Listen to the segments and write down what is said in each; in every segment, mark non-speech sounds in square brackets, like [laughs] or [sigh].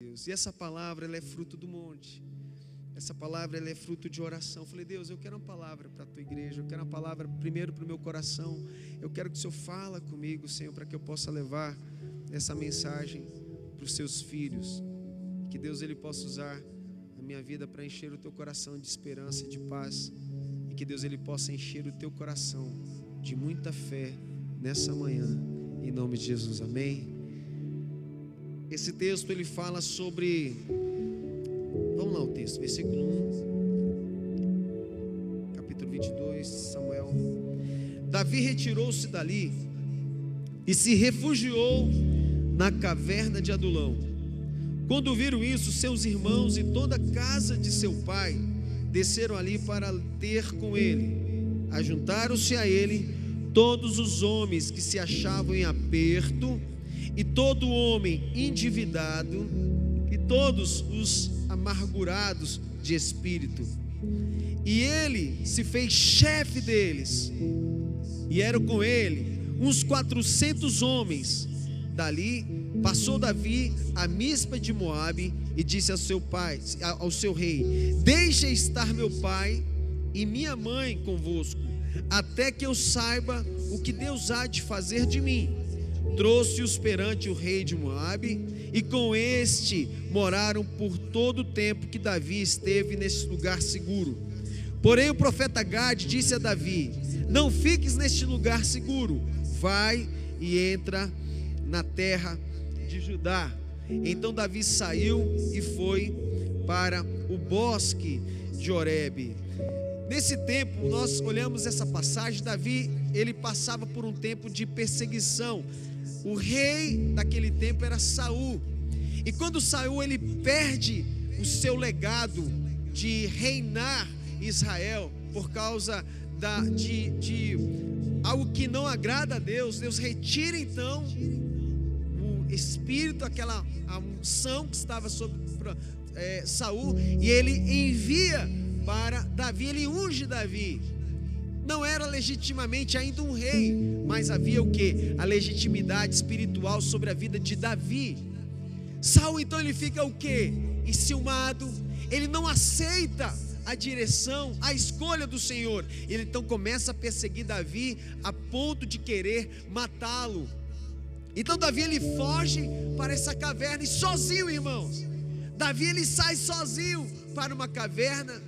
Deus. E essa palavra ela é fruto do monte. Essa palavra ela é fruto de oração. Eu falei, Deus, eu quero uma palavra para a tua igreja. Eu quero uma palavra primeiro para o meu coração. Eu quero que o Senhor fala comigo, Senhor, para que eu possa levar essa mensagem para os seus filhos. Que Deus ele possa usar a minha vida para encher o teu coração de esperança de paz. E que Deus ele possa encher o teu coração de muita fé nessa manhã. Em nome de Jesus. Amém. Esse texto ele fala sobre. Vamos lá o texto, versículo 1, capítulo 22, Samuel. Davi retirou-se dali e se refugiou na caverna de Adulão. Quando viram isso, seus irmãos e toda a casa de seu pai desceram ali para ter com ele. Ajuntaram-se a ele todos os homens que se achavam em aperto e todo homem endividado, e todos os amargurados de espírito. E ele se fez chefe deles, e eram com ele uns quatrocentos homens. Dali passou Davi a Mispa de Moabe e disse ao seu pai, ao seu rei: Deixa estar meu pai e minha mãe convosco, até que eu saiba o que Deus há de fazer de mim trouxe-os perante o rei de Moabe, e com este moraram por todo o tempo que Davi esteve nesse lugar seguro. Porém o profeta Gade disse a Davi: Não fiques neste lugar seguro, vai e entra na terra de Judá. Então Davi saiu e foi para o bosque de Oreb. Nesse tempo, nós olhamos essa passagem, Davi, ele passava por um tempo de perseguição o rei daquele tempo era Saul. E quando Saul ele perde o seu legado de reinar Israel por causa da, de, de algo que não agrada a Deus, Deus retira então o espírito, aquela a unção que estava sobre é, Saul, e ele envia para Davi, ele unge Davi não era legitimamente ainda um rei, mas havia o que? A legitimidade espiritual sobre a vida de Davi. Saul então ele fica o que? Enciumado, ele não aceita a direção, a escolha do Senhor. Ele então começa a perseguir Davi a ponto de querer matá-lo. Então Davi ele foge para essa caverna e sozinho, irmãos. Davi ele sai sozinho para uma caverna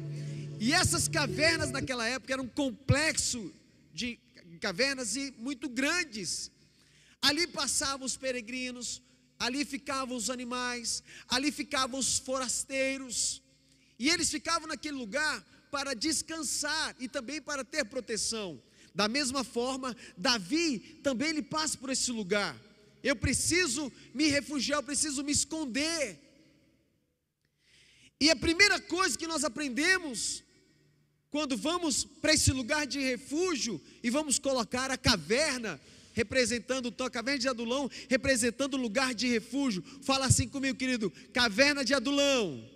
e essas cavernas naquela época eram um complexo de cavernas e muito grandes. Ali passavam os peregrinos, ali ficavam os animais, ali ficavam os forasteiros. E eles ficavam naquele lugar para descansar e também para ter proteção. Da mesma forma, Davi também ele passa por esse lugar. Eu preciso me refugiar, eu preciso me esconder. E a primeira coisa que nós aprendemos quando vamos para esse lugar de refúgio e vamos colocar a caverna, representando a caverna de Adulão, representando o lugar de refúgio. Fala assim comigo, querido: caverna de Adulão,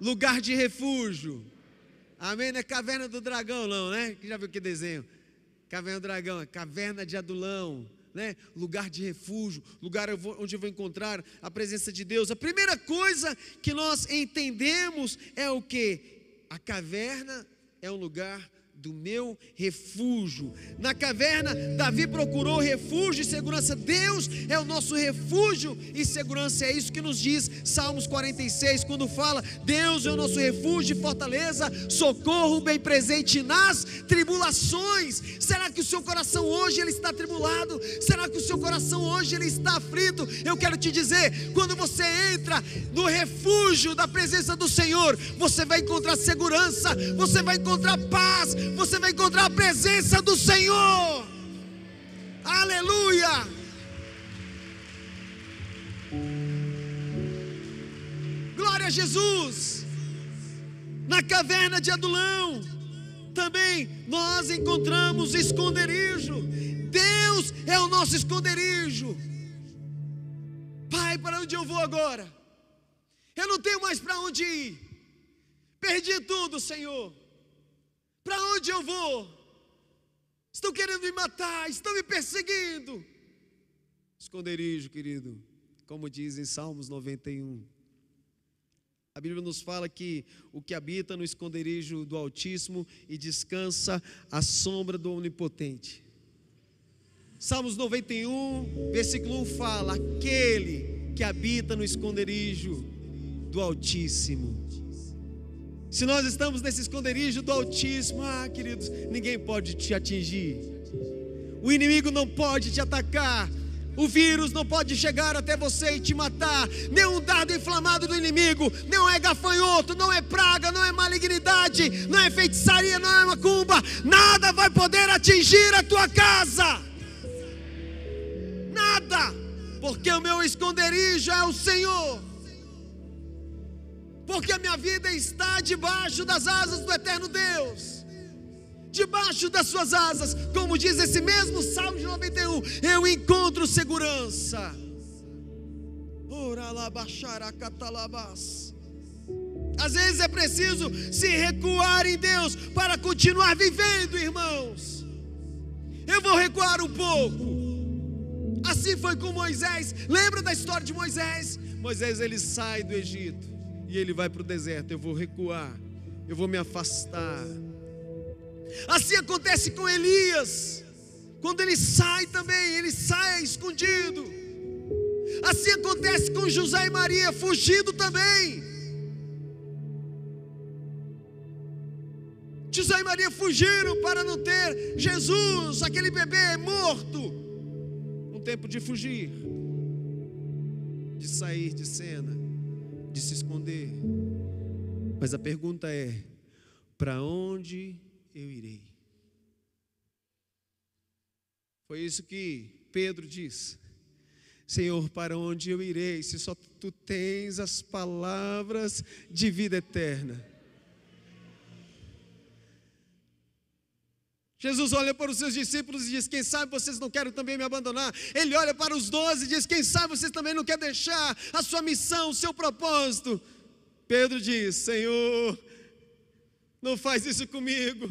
lugar de refúgio. Amém? Não é caverna do dragão, não, né? Que já viu que desenho? Caverna do dragão, é caverna de Adulão. Né? lugar de refúgio, lugar onde eu vou encontrar a presença de Deus. A primeira coisa que nós entendemos é o que? A caverna é um lugar do meu refúgio. Na caverna, Davi procurou refúgio e segurança. Deus é o nosso refúgio e segurança. É isso que nos diz Salmos 46, quando fala: Deus é o nosso refúgio e fortaleza, socorro bem presente nas tribulações. Será que o seu coração hoje ele está tribulado? Será que o seu coração hoje ele está aflito? Eu quero te dizer, quando você entra no refúgio da presença do Senhor, você vai encontrar segurança, você vai encontrar paz, você vai encontrar a presença do Senhor. Aleluia! Glória a Jesus! Na caverna de Adulão, também nós encontramos esconderijo. Deus é o nosso esconderijo. Pai, para onde eu vou agora? Eu não tenho mais para onde ir. Perdi tudo, Senhor. Para onde eu vou? Estão querendo me matar, estão me perseguindo. Esconderijo, querido, como diz em Salmos 91. A Bíblia nos fala que o que habita no esconderijo do Altíssimo e descansa à sombra do Onipotente. Salmos 91, versículo 1 fala: Aquele que habita no esconderijo do Altíssimo. Se nós estamos nesse esconderijo do Altíssimo, ah, queridos, ninguém pode te atingir, o inimigo não pode te atacar, o vírus não pode chegar até você e te matar. Nenhum dardo inflamado do inimigo, não é gafanhoto, não é praga, não é malignidade, não é feitiçaria, não é macumba. Nada vai poder atingir a tua casa. Nada, porque o meu esconderijo é o Senhor. Porque a minha vida está debaixo das asas do eterno Deus debaixo das suas asas, como diz esse mesmo Salmo de 91, eu encontro segurança. Às vezes é preciso se recuar em Deus para continuar vivendo, irmãos. Eu vou recuar um pouco. Assim foi com Moisés. Lembra da história de Moisés? Moisés ele sai do Egito e ele vai para o deserto. Eu vou recuar. Eu vou me afastar. Assim acontece com Elias, quando ele sai também, ele sai escondido. Assim acontece com José e Maria, fugindo também. José e Maria fugiram para não ter Jesus, aquele bebê morto. Um tempo de fugir, de sair de cena, de se esconder. Mas a pergunta é: para onde eu irei. Foi isso que Pedro diz. Senhor, para onde eu irei, se só tu tens as palavras de vida eterna? Jesus olha para os seus discípulos e diz: Quem sabe vocês não querem também me abandonar? Ele olha para os doze e diz: Quem sabe vocês também não querem deixar a sua missão, o seu propósito? Pedro diz: Senhor, não faz isso comigo.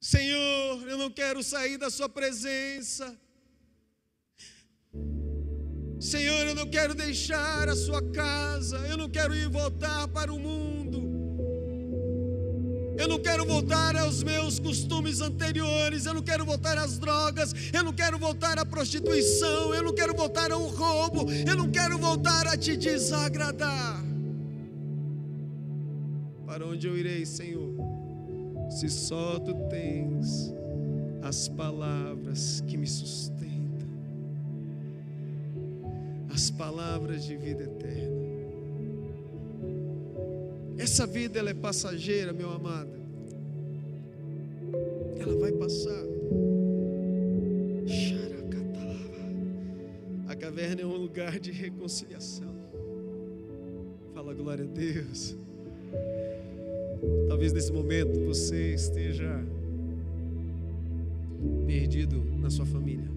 Senhor, eu não quero sair da Sua presença. Senhor, eu não quero deixar a Sua casa. Eu não quero ir voltar para o mundo. Eu não quero voltar aos meus costumes anteriores. Eu não quero voltar às drogas. Eu não quero voltar à prostituição. Eu não quero voltar ao roubo. Eu não quero voltar a te desagradar. Para onde eu irei, Senhor? Se só tu tens as palavras que me sustentam, as palavras de vida eterna. Essa vida ela é passageira, meu amado. Ela vai passar. A caverna é um lugar de reconciliação. Fala glória a Deus. Talvez nesse momento você esteja perdido na sua família.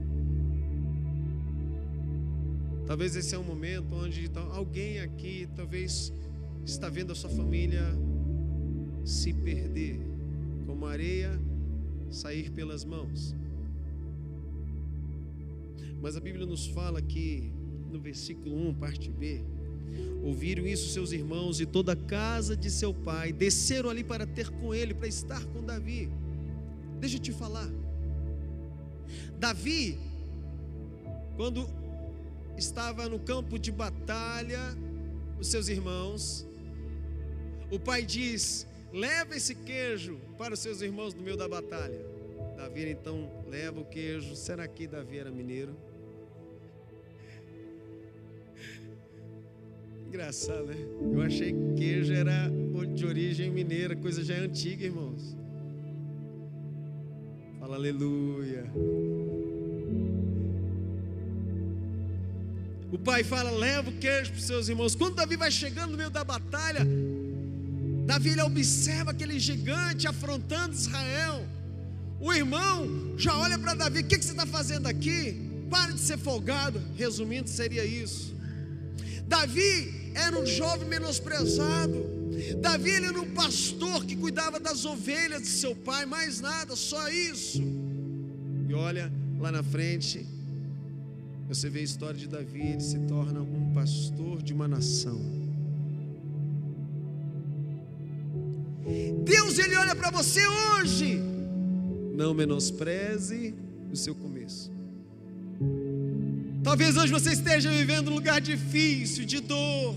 Talvez esse é um momento onde alguém aqui talvez está vendo a sua família se perder, como areia sair pelas mãos. Mas a Bíblia nos fala que no versículo 1, parte B, Ouviram isso seus irmãos e toda a casa de seu pai, desceram ali para ter com ele, para estar com Davi. Deixa eu te falar. Davi, quando estava no campo de batalha, os seus irmãos, o pai diz: leva esse queijo para os seus irmãos no meio da batalha. Davi então leva o queijo. Será que Davi era mineiro? Engraçado, né? Eu achei que queijo era de origem mineira, coisa já antiga, irmãos. Fala aleluia. O pai fala: leva o queijo para os seus irmãos. Quando Davi vai chegando no meio da batalha, Davi observa aquele gigante afrontando Israel. O irmão já olha para Davi: o que, que você está fazendo aqui? Pare de ser folgado. Resumindo, seria isso. Davi era um jovem menosprezado. Davi era um pastor que cuidava das ovelhas de seu pai, mais nada, só isso. E olha lá na frente, Você vê a história de Davi, ele se torna um pastor de uma nação. Deus ele olha para você hoje. Não menospreze o seu começo. Talvez hoje você esteja vivendo um lugar difícil, de dor,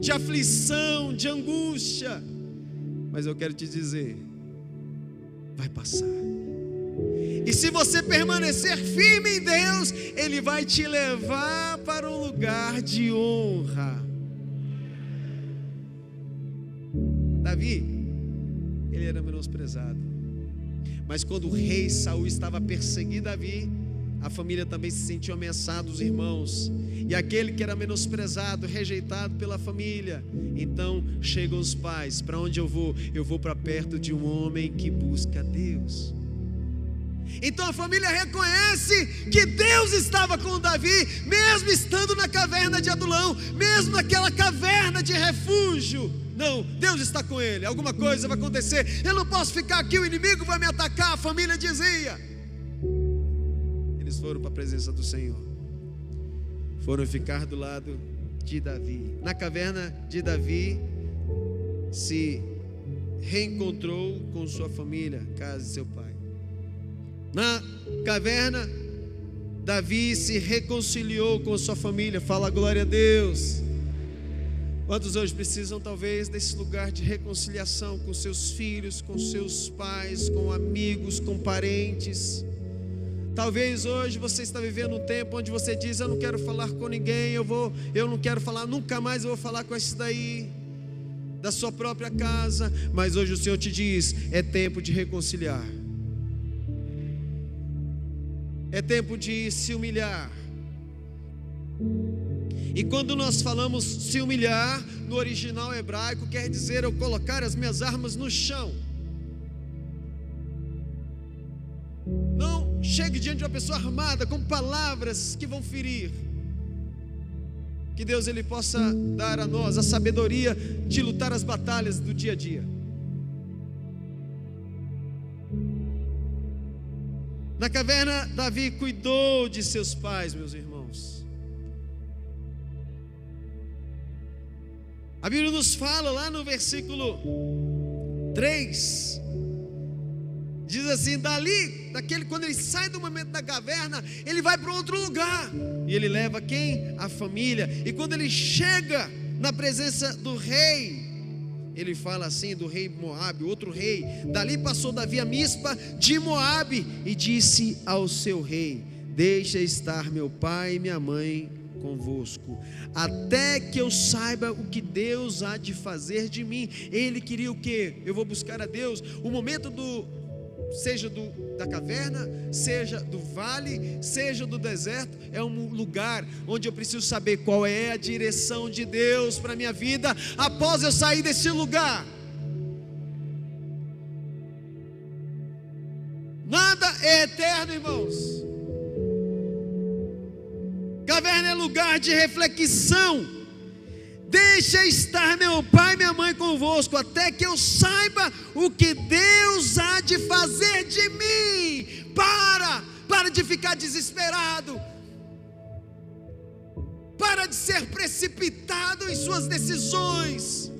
de aflição, de angústia. Mas eu quero te dizer, vai passar. E se você permanecer firme em Deus, Ele vai te levar para um lugar de honra. Davi, ele era menosprezado. Mas quando o rei Saul estava perseguindo Davi, a família também se sentiu ameaçada, os irmãos. E aquele que era menosprezado, rejeitado pela família. Então chegam os pais: para onde eu vou? Eu vou para perto de um homem que busca Deus. Então a família reconhece que Deus estava com Davi, mesmo estando na caverna de Adulão, mesmo naquela caverna de refúgio. Não, Deus está com ele. Alguma coisa vai acontecer. Eu não posso ficar aqui, o inimigo vai me atacar. A família dizia. Eles foram para a presença do Senhor. Foram ficar do lado de Davi. Na caverna de Davi se reencontrou com sua família, casa de seu pai. Na caverna, Davi se reconciliou com sua família. Fala glória a Deus. Quantos hoje precisam, talvez, desse lugar de reconciliação com seus filhos, com seus pais, com amigos, com parentes? Talvez hoje você está vivendo um tempo onde você diz: Eu não quero falar com ninguém, eu, vou, eu não quero falar, nunca mais eu vou falar com esse daí, da sua própria casa. Mas hoje o Senhor te diz: É tempo de reconciliar, é tempo de se humilhar. E quando nós falamos se humilhar, no original hebraico quer dizer eu colocar as minhas armas no chão. Não chegue diante de uma pessoa armada com palavras que vão ferir. Que Deus ele possa dar a nós a sabedoria de lutar as batalhas do dia a dia. Na caverna, Davi cuidou de seus pais, meus irmãos. A Bíblia nos fala lá no versículo 3, diz assim: dali, daquele, quando ele sai do momento da caverna, ele vai para outro lugar, e ele leva quem? A família, e quando ele chega na presença do rei, ele fala assim do rei Moabe, outro rei. Dali passou Davi a Mispa de Moabe e disse ao seu rei: Deixa estar meu pai e minha mãe convosco, até que eu saiba o que Deus há de fazer de mim. Ele queria o que? Eu vou buscar a Deus. O momento do seja do, da caverna, seja do vale, seja do deserto, é um lugar onde eu preciso saber qual é a direção de Deus para minha vida após eu sair desse lugar. Nada é eterno, irmãos. Lugar de reflexão. Deixa estar meu pai e minha mãe convosco, até que eu saiba o que Deus há de fazer de mim. Para, para de ficar desesperado. Para de ser precipitado em suas decisões.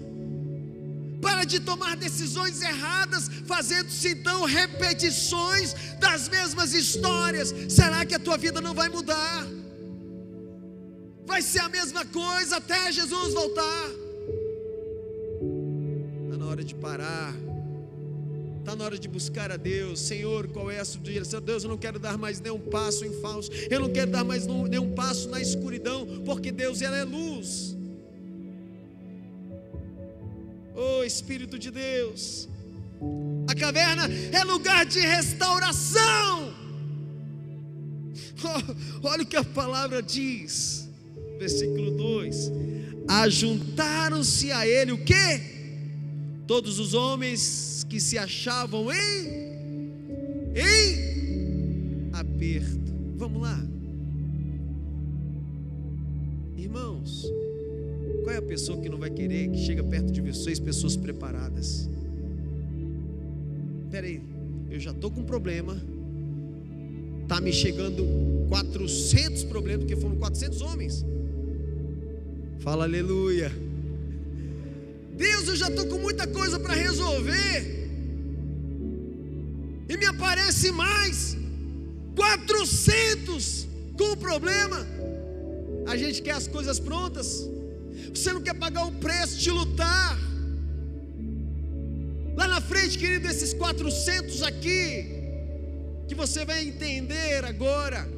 Para de tomar decisões erradas, fazendo-se então repetições das mesmas histórias. Será que a tua vida não vai mudar? Vai ser a mesma coisa até Jesus voltar. Está na hora de parar. Está na hora de buscar a Deus, Senhor, qual é a sua direção? Deus, eu não quero dar mais nenhum passo em falso, eu não quero dar mais nenhum passo na escuridão, porque Deus ela é luz. Oh Espírito de Deus, a caverna é lugar de restauração. Oh, [laughs] olha o que a palavra diz versículo 2: Ajuntaram-se a ele o que? Todos os homens que se achavam em em aperto. Vamos lá. Irmãos, qual é a pessoa que não vai querer que chega perto de vocês pessoas preparadas? Espera aí, eu já estou com um problema Tá me chegando 400 problemas, porque foram 400 homens. Fala aleluia. Deus, eu já estou com muita coisa para resolver. E me aparece mais 400 com o problema. A gente quer as coisas prontas. Você não quer pagar o preço de lutar. Lá na frente, querido, esses 400 aqui, que você vai entender agora,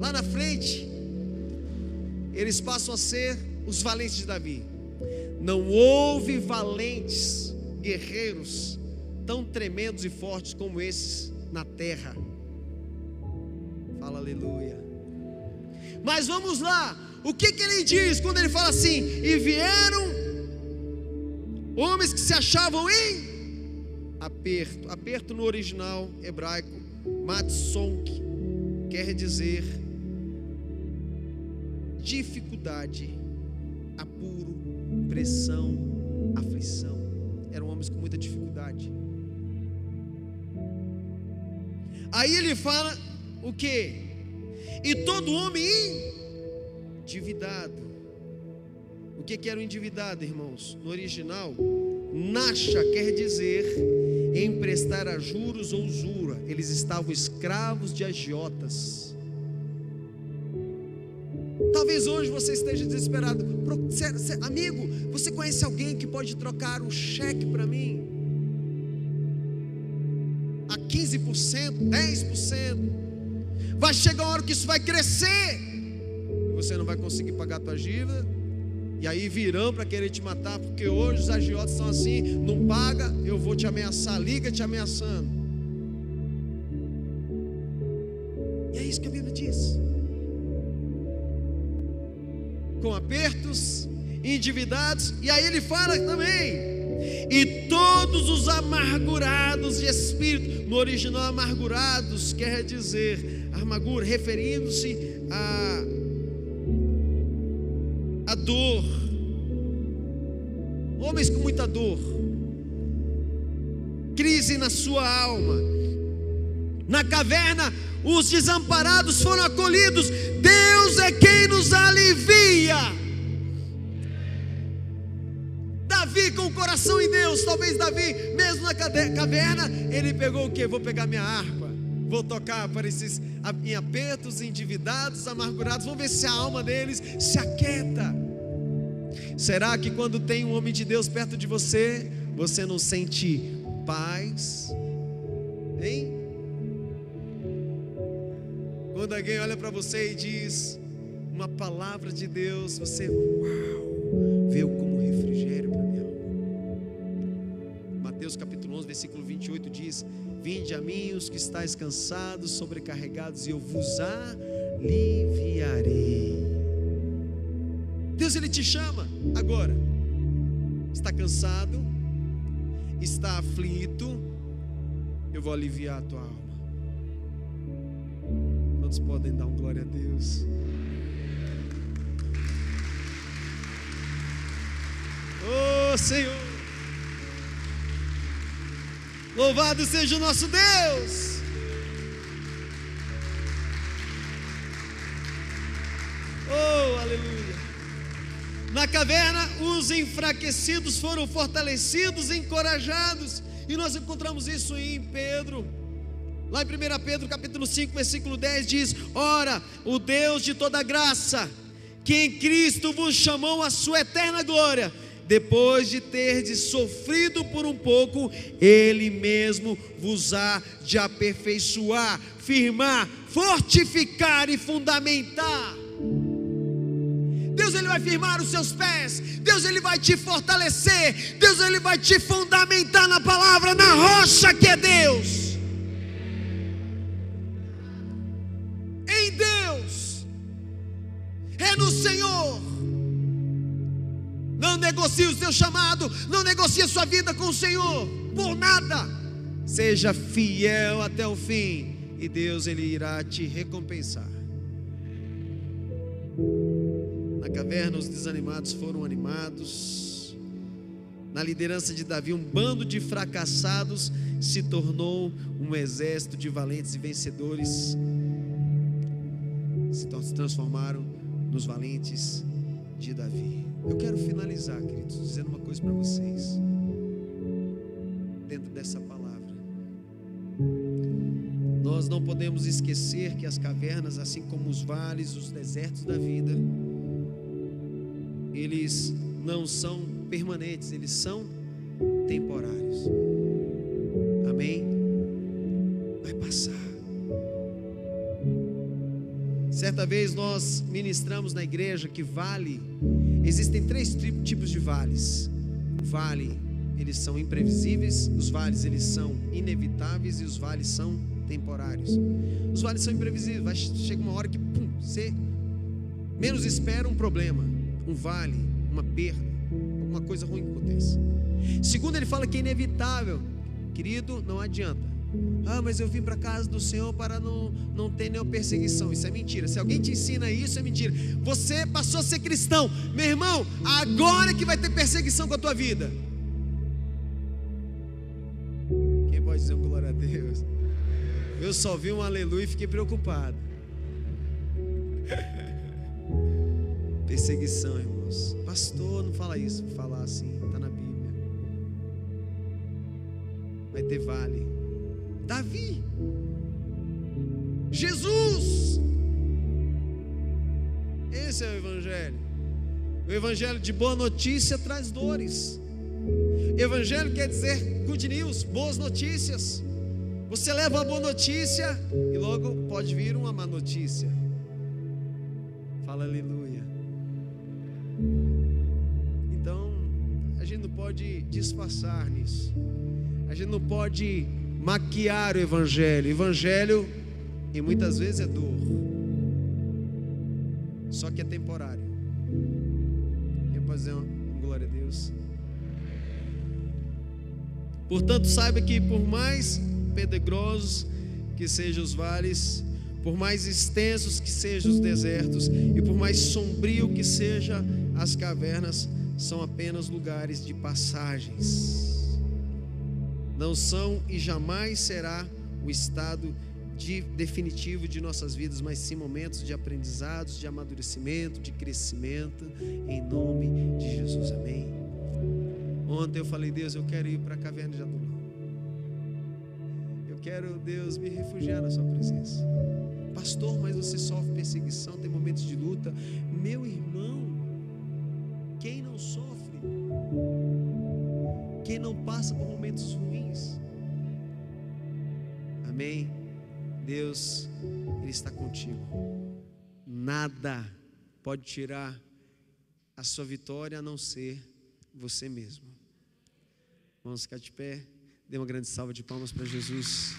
lá na frente, eles passam a ser os valentes de Davi. Não houve valentes, guerreiros, tão tremendos e fortes como esses na terra. Fala aleluia. Mas vamos lá, o que, que ele diz quando ele fala assim? E vieram homens que se achavam em aperto. Aperto no original hebraico, matsonk, quer dizer dificuldade, apuro, pressão, aflição. Eram homens com muita dificuldade. Aí ele fala o que? E todo homem endividado. O que, que era o endividado, irmãos? No original, Nasha quer dizer emprestar a juros ou usura. Eles estavam escravos de agiotas. Talvez hoje você esteja desesperado. Amigo, você conhece alguém que pode trocar o cheque para mim? A 15%, 10%. Vai chegar uma hora que isso vai crescer. Você não vai conseguir pagar a tua dívida. E aí virão para querer te matar, porque hoje os agiotas são assim, não paga, eu vou te ameaçar, liga te ameaçando. Com apertos, endividados, e aí ele fala também. E todos os amargurados de espírito, no original amargurados quer dizer amargura, referindo-se a a dor. Homens com muita dor. Crise na sua alma. Na caverna, os desamparados foram acolhidos. Deus é quem nos alivia. Davi com o coração em Deus, talvez Davi, mesmo na caverna, ele pegou o que? Vou pegar minha harpa, vou tocar para esses em apertos, endividados, amargurados, vamos ver se a alma deles se aquieta. Será que quando tem um homem de Deus perto de você, você não sente paz? Hein? Quando alguém olha para você e diz uma palavra de Deus, você, uau, veio como refrigério para minha alma. Mateus capítulo 11, versículo 28 diz: Vinde a mim os que estáis cansados, sobrecarregados, e eu vos aliviarei. Deus ele te chama agora. Está cansado? Está aflito? Eu vou aliviar a tua alma. Quantos podem dar um glória a Deus? Oh Senhor, louvado seja o nosso Deus. Oh, aleluia. Na caverna, os enfraquecidos foram fortalecidos, encorajados, e nós encontramos isso em Pedro Lá em 1 Pedro capítulo 5, versículo 10 diz: Ora, o Deus de toda graça, que em Cristo vos chamou à sua eterna glória, depois de terdes sofrido por um pouco, Ele mesmo vos há de aperfeiçoar, firmar, fortificar e fundamentar. Deus ele vai firmar os seus pés, Deus ele vai te fortalecer, Deus ele vai te fundamentar na palavra, na rocha que é Deus. Senhor. Não negocie o seu chamado, não negocie a sua vida com o Senhor, por nada. Seja fiel até o fim, e Deus ele irá te recompensar. Na caverna os desanimados foram animados. na liderança de Davi, um bando de fracassados se tornou um exército de valentes e vencedores. Se transformaram nos valentes de Davi. Eu quero finalizar, queridos, dizendo uma coisa para vocês. Dentro dessa palavra. Nós não podemos esquecer que as cavernas, assim como os vales, os desertos da vida, eles não são permanentes, eles são temporários. Amém? Certa vez nós ministramos na igreja que vale, existem três tipos de vales. O vale, eles são imprevisíveis, os vales eles são inevitáveis e os vales são temporários. Os vales são imprevisíveis, chega uma hora que pum, você menos espera um problema, um vale, uma perda, alguma coisa ruim acontece. Segundo, ele fala que é inevitável, querido, não adianta. Ah, mas eu vim para casa do Senhor para não, não ter nenhuma perseguição. Isso é mentira. Se alguém te ensina isso, é mentira. Você passou a ser cristão, meu irmão. Agora que vai ter perseguição com a tua vida. Quem pode dizer um glória a Deus? Eu só vi um aleluia e fiquei preocupado. [laughs] Perseguição, irmãos. Pastor, não fala isso. Falar assim, está na Bíblia. Vai ter vale. Davi. Jesus. Esse é o Evangelho. O Evangelho de boa notícia traz dores. Evangelho quer dizer good news, boas notícias. Você leva uma boa notícia e logo pode vir uma má notícia. Fala aleluia. Então, a gente não pode disfarçar nisso. A gente não pode maquiar o evangelho. Evangelho e muitas vezes é dor. Só que é temporário. Eu posso dizer uma glória a Deus. Portanto, saiba que por mais pedregosos que sejam os vales, por mais extensos que sejam os desertos e por mais sombrio que sejam as cavernas, são apenas lugares de passagens. Não são e jamais será o estado de, definitivo de nossas vidas, mas sim momentos de aprendizados, de amadurecimento, de crescimento, em nome de Jesus. Amém. Ontem eu falei, Deus, eu quero ir para a caverna de Adulão quero, Deus, me refugiar na Sua presença. Pastor, mas você sofre perseguição, tem momentos de luta. Meu irmão, quem não sofre? Quem não passa por momentos ruins? Amém? Deus, Ele está contigo. Nada pode tirar a sua vitória a não ser você mesmo. Vamos ficar de pé. Dê uma grande salva de palmas para Jesus.